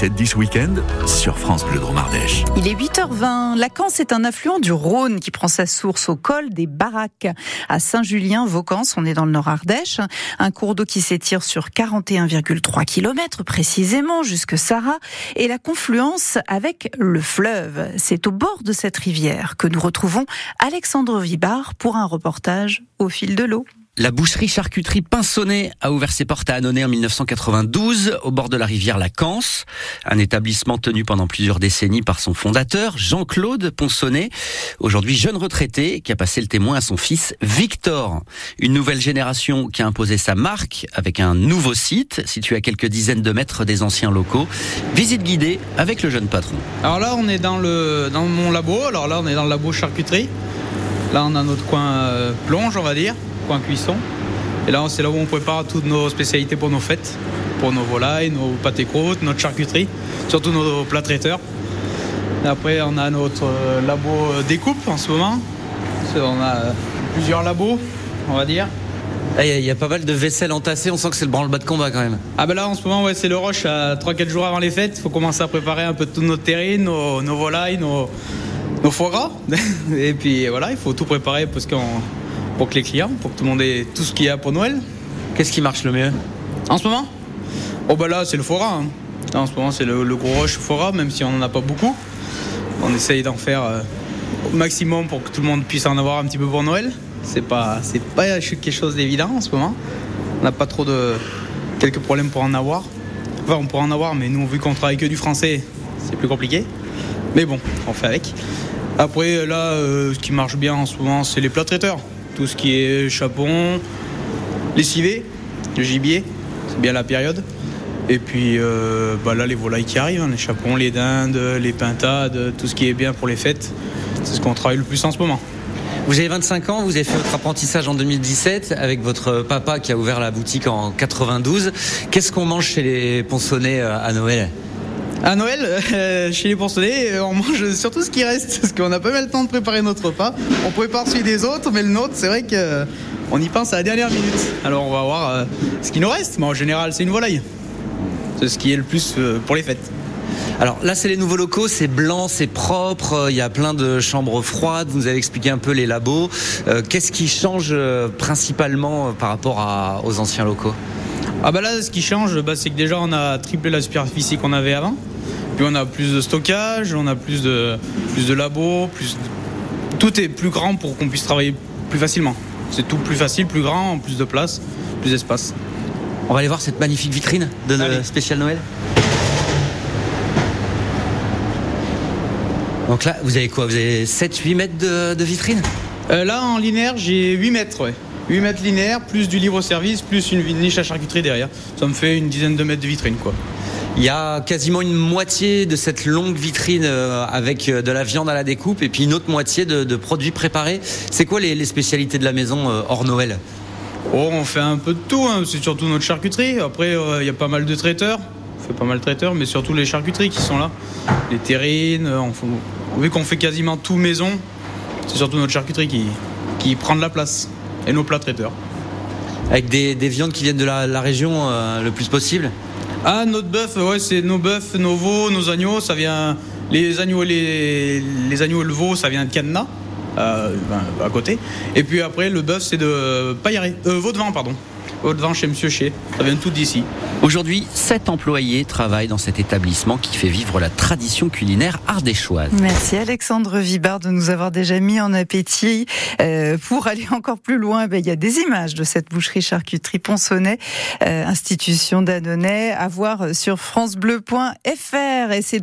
7-10 week-end sur France Bleu Dromardèche. Il est 8h20. La Canse est un affluent du Rhône qui prend sa source au col des Baraques. À Saint-Julien-Vaucance, on est dans le Nord Ardèche. Un cours d'eau qui s'étire sur 41,3 km précisément jusque Sarah et la confluence avec le fleuve. C'est au bord de cette rivière que nous retrouvons Alexandre Vibard pour un reportage au fil de l'eau. La boucherie charcuterie Pinsonnet a ouvert ses portes à Annonay en 1992 au bord de la rivière La Canse, un établissement tenu pendant plusieurs décennies par son fondateur Jean-Claude Ponsonnet, aujourd'hui jeune retraité qui a passé le témoin à son fils Victor. Une nouvelle génération qui a imposé sa marque avec un nouveau site situé à quelques dizaines de mètres des anciens locaux. Visite guidée avec le jeune patron. Alors là, on est dans le dans mon labo. Alors là, on est dans le labo charcuterie. Là, on a notre coin euh, plonge, on va dire cuisson. Et là, c'est là où on prépare toutes nos spécialités pour nos fêtes, pour nos volailles, nos pâtés croûtes, notre charcuterie, surtout nos plats traiteurs. Et après, on a notre euh, labo découpe en ce moment. On a euh, plusieurs labos, on va dire. Ah, il y, a pas mal de vaisselle entassée, on sent que c'est le branle-bas de combat quand même. Ah ben là en ce moment ouais, c'est le rush à 3-4 jours avant les fêtes, il faut commencer à préparer un peu toutes nos terrines, nos, nos volailles, nos, nos foie gras. Et puis voilà, il faut tout préparer parce qu'on pour que les clients, pour que tout le monde ait tout ce qu'il y a pour Noël. Qu'est-ce qui marche le mieux En ce moment? Oh bah là c'est le fora. Hein. En ce moment c'est le, gros rush fora, même si on n'en a pas beaucoup. On essaye d'en faire euh, au maximum pour que tout le monde puisse en avoir un petit peu pour Noël. C'est pas, c'est pas quelque chose d'évident en ce moment. On n'a pas trop de quelques problèmes pour en avoir. Enfin on pourra en avoir, mais nous vu qu'on travaille que du français, c'est plus compliqué. Mais bon, on fait avec. Après là, euh, ce qui marche bien en ce moment, c'est les plats traiteurs tout ce qui est chapon, lessivé, le gibier, c'est bien la période. Et puis euh, bah là, les volailles qui arrivent, hein, les chapons, les dindes, les pintades, tout ce qui est bien pour les fêtes, c'est ce qu'on travaille le plus en ce moment. Vous avez 25 ans, vous avez fait votre apprentissage en 2017 avec votre papa qui a ouvert la boutique en 92. Qu'est-ce qu'on mange chez les Ponsonnets euh, à Noël? À Noël, euh, chez les Ponsonnets, on mange surtout ce qui reste, parce qu'on n'a pas mal le temps de préparer notre repas. On prépare celui des autres, mais le nôtre, c'est vrai qu'on y pense à la dernière minute. Alors on va voir euh, ce qui nous reste, mais en général, c'est une volaille. C'est ce qui est le plus euh, pour les fêtes. Alors là, c'est les nouveaux locaux, c'est blanc, c'est propre, il y a plein de chambres froides, vous nous avez expliqué un peu les labos. Qu'est-ce qui change principalement par rapport aux anciens locaux? Ah bah là, ce qui change, bah, c'est que déjà on a triplé la superficie qu'on avait avant. Puis on a plus de stockage, on a plus de, plus de labos, plus tout est plus grand pour qu'on puisse travailler plus facilement. C'est tout plus facile, plus grand, plus de place, plus d'espace. On va aller voir cette magnifique vitrine de notre spécial Noël. Donc là, vous avez quoi? Vous avez 7-8 mètres de, vitrine? Euh, Là, en linéaire, j'ai 8 mètres, ouais. 8 mètres linéaires, plus du libre-service, plus une niche à charcuterie derrière. Ça me fait une dizaine de mètres de vitrine, quoi. Il y a quasiment une moitié de cette longue vitrine euh, avec euh, de la viande à la découpe et puis une autre moitié de, produits préparés. C'est quoi les, spécialités de la maison euh, hors Noël? Oh, on fait un peu de tout. Hein. C'est surtout notre charcuterie. Après, il y a pas mal de traiteurs. On fait pas mal de traiteurs, mais surtout les charcuteries qui sont là. Les terrines. Vu qu'on fait quasiment tout maison, c'est surtout notre charcuterie qui, qui prend de la place et nos plats traiteurs. Avec des, viandes qui viennent de la, région euh, le plus possible? Ah, notre bœuf, ouais, c'est nos bœufs, nos veaux, nos agneaux, ça vient. Les agneaux, les, les agneaux le veau, ça vient de Canna, euh, ben, à côté. Et puis après, le bœuf, c'est de Paillaré, euh, Vaudevin, pardon devant chez Monsieur Chez. Ça vient tout d'ici. Aujourd'hui, sept employés travaillent dans cet établissement qui fait vivre la tradition culinaire ardéchoise. Merci Alexandre Vibard de nous avoir déjà mis en appétit. Euh, pour aller encore plus loin, ben, il y a des images de cette boucherie charcuterie Ponsonnet, euh, institution d'Annonay, à voir sur francebleu.fr. Et c'est